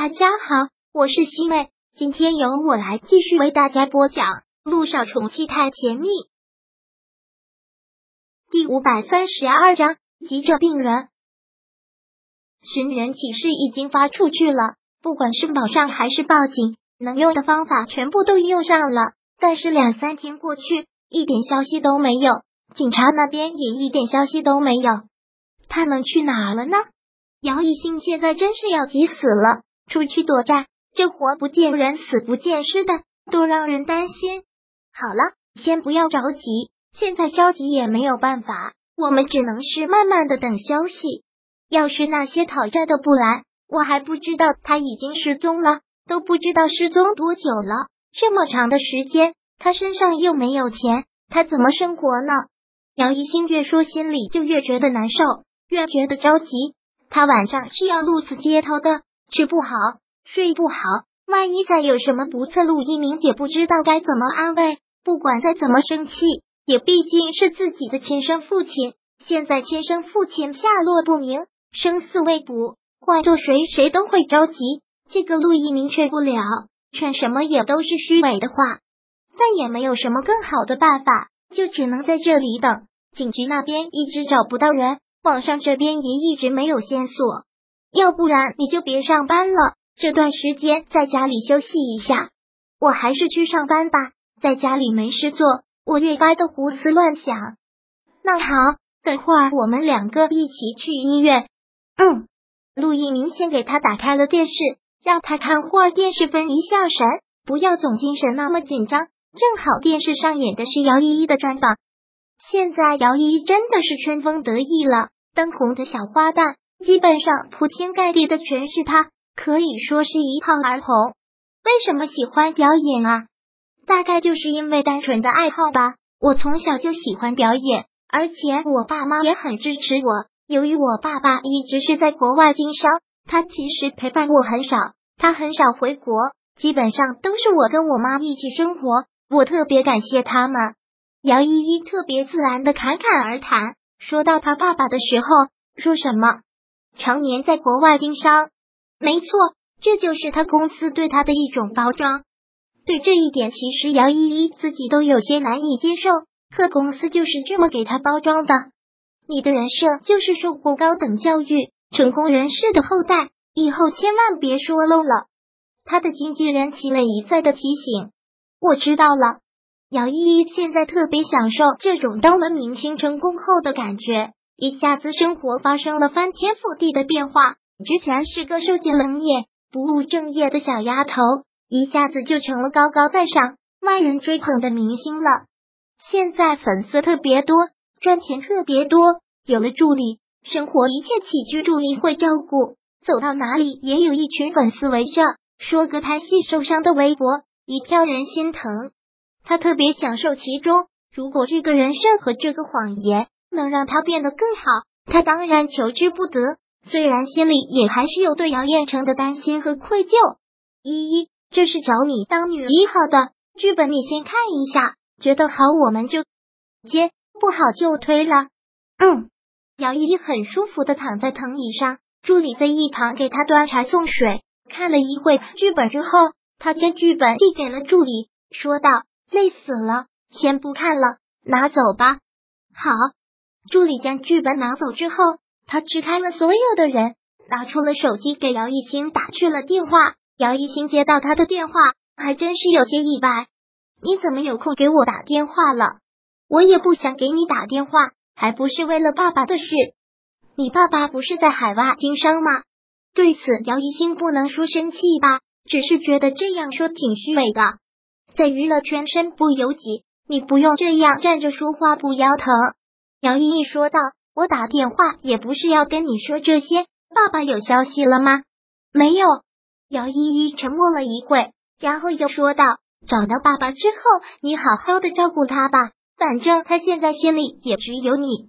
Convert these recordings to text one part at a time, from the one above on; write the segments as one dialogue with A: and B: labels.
A: 大家好，我是西妹，今天由我来继续为大家播讲《路上宠妻太甜蜜》第五百三十二章急诊病人。寻人启事已经发出去了，不管是网上还是报警，能用的方法全部都用上了。但是两三天过去，一点消息都没有，警察那边也一点消息都没有。他们去哪了呢？姚一兴现在真是要急死了。出去躲债，这活不见人死不见尸的，多让人担心。好了，先不要着急，现在着急也没有办法，我们只能是慢慢的等消息。要是那些讨债的不来，我还不知道他已经失踪了，都不知道失踪多久了。这么长的时间，他身上又没有钱，他怎么生活呢？姚一星越说，心里就越觉得难受，越觉得着急。他晚上是要露宿街头的。吃不好，睡不好，万一再有什么不测，陆一鸣也不知道该怎么安慰。不管再怎么生气，也毕竟是自己的亲生父亲。现在亲生父亲下落不明，生死未卜，换做谁谁都会着急。这个陆一鸣劝不了，劝什么也都是虚伪的话。但也没有什么更好的办法，就只能在这里等。警局那边一直找不到人，网上这边也一直没有线索。要不然你就别上班了，这段时间在家里休息一下。我还是去上班吧，在家里没事做，我越发的胡思乱想。那好，等会儿我们两个一起去医院。嗯，陆毅明先给他打开了电视，让他看会儿电视分一下神，不要总精神那么紧张。正好电视上演的是姚依依的专访，现在姚依依真的是春风得意了，当红的小花旦。基本上铺天盖地的全是他，可以说是一炮而红。为什么喜欢表演啊？大概就是因为单纯的爱好吧。我从小就喜欢表演，而且我爸妈也很支持我。由于我爸爸一直是在国外经商，他其实陪伴我很少，他很少回国，基本上都是我跟我妈一起生活。我特别感谢他们。姚依依特别自然的侃侃而谈，说到他爸爸的时候，说什么？常年在国外经商，没错，这就是他公司对他的一种包装。对这一点，其实姚依依自己都有些难以接受。可公司就是这么给他包装的。你的人设就是受过高等教育、成功人士的后代，以后千万别说漏了。他的经纪人齐磊一再的提醒，我知道了。姚依依现在特别享受这种当了明星成功后的感觉。一下子生活发生了翻天覆地的变化，之前是个受尽冷眼、不务正业的小丫头，一下子就成了高高在上、万人追捧的明星了。现在粉丝特别多，赚钱特别多，有了助理，生活一切起居助理会照顾，走到哪里也有一群粉丝围着。说个拍戏受伤的微博，一票人心疼，他特别享受其中。如果这个人设和这个谎言。能让他变得更好，他当然求之不得。虽然心里也还是有对姚彦成的担心和愧疚。依依，这是找你当女一号的剧本，你先看一下，觉得好我们就接，不好就推了。嗯，姚依依很舒服的躺在藤椅上，助理在一旁给她端茶送水。看了一会剧本之后，他将剧本递给了助理，说道：“累死了，先不看了，拿走吧。”好。助理将剧本拿走之后，他支开了所有的人，拿出了手机给姚一星打去了电话。姚一星接到他的电话，还真是有些意外。你怎么有空给我打电话了？我也不想给你打电话，还不是为了爸爸的事。你爸爸不是在海外经商吗？对此，姚一星不能说生气吧，只是觉得这样说挺虚伪的。在娱乐圈身不由己，你不用这样站着说话不腰疼。姚依依说道：“我打电话也不是要跟你说这些，爸爸有消息了吗？没有。”姚依依沉默了一会，然后又说道：“找到爸爸之后，你好好的照顾他吧，反正他现在心里也只有你。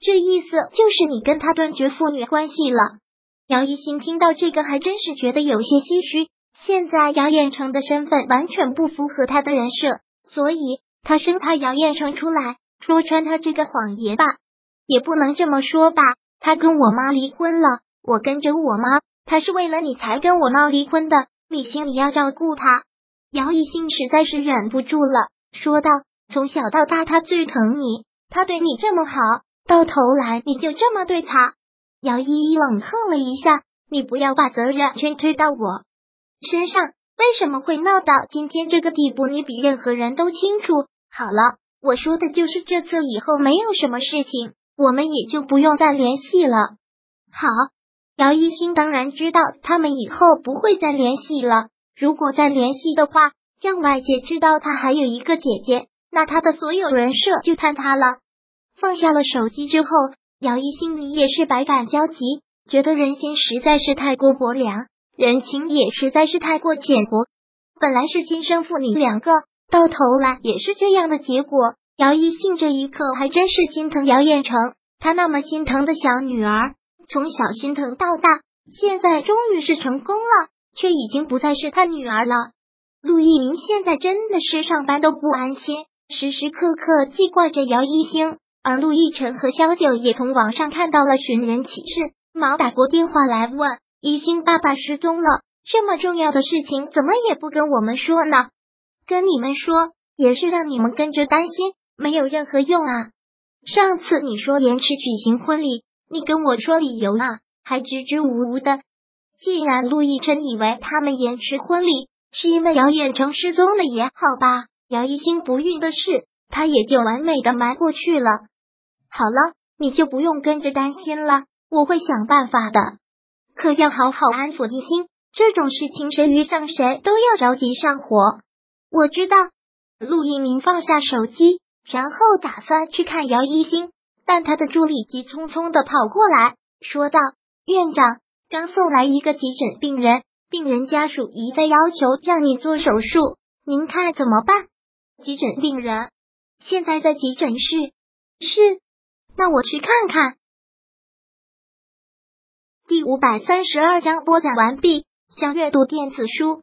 A: 这意思就是你跟他断绝父女关系了。”姚一新听到这个，还真是觉得有些唏嘘。现在姚彦成的身份完全不符合他的人设，所以他生怕姚彦成出来。说穿他这个谎言吧，也不能这么说吧。他跟我妈离婚了，我跟着我妈，他是为了你才跟我闹离婚的，你心里要照顾他。姚一兴实在是忍不住了，说道：“从小到大，他最疼你，他对你这么好，到头来你就这么对他。”姚依依冷哼了一下：“你不要把责任全推到我身上，为什么会闹到今天这个地步？你比任何人都清楚。好了，我说的就是这次以后没有什么事情，我们也就不用再联系了。”好。姚一星当然知道他们以后不会再联系了。如果再联系的话，让外界知道他还有一个姐姐，那他的所有人设就坍塌了。放下了手机之后，姚一心里也是百感交集，觉得人心实在是太过薄凉，人情也实在是太过浅薄。本来是亲生父女两个，到头来也是这样的结果。姚一信这一刻还真是心疼姚彦成，他那么心疼的小女儿。从小心疼到大，现在终于是成功了，却已经不再是他女儿了。陆一鸣现在真的是上班都不安心，时时刻刻记挂着姚一星。而陆亦辰和萧九也从网上看到了寻人启事，忙打过电话来问一星爸爸失踪了，这么重要的事情怎么也不跟我们说呢？跟你们说也是让你们跟着担心，没有任何用啊！上次你说延迟举行婚礼。你跟我说理由啊，还支支吾吾的。既然陆亦辰以为他们延迟婚礼是因为姚远成失踪了也好吧，姚一星不孕的事他也就完美的瞒过去了。好了，你就不用跟着担心了，我会想办法的。可要好好安抚一心，这种事情谁遇上谁都要着急上火。我知道。陆一鸣放下手机，然后打算去看姚一星。但他的助理急匆匆的跑过来说道：“院长刚送来一个急诊病人，病人家属一再要求让你做手术，您看怎么办？”急诊病人现在在急诊室，是，那我去看看。第五百三十二章播讲完毕。想阅读电子书，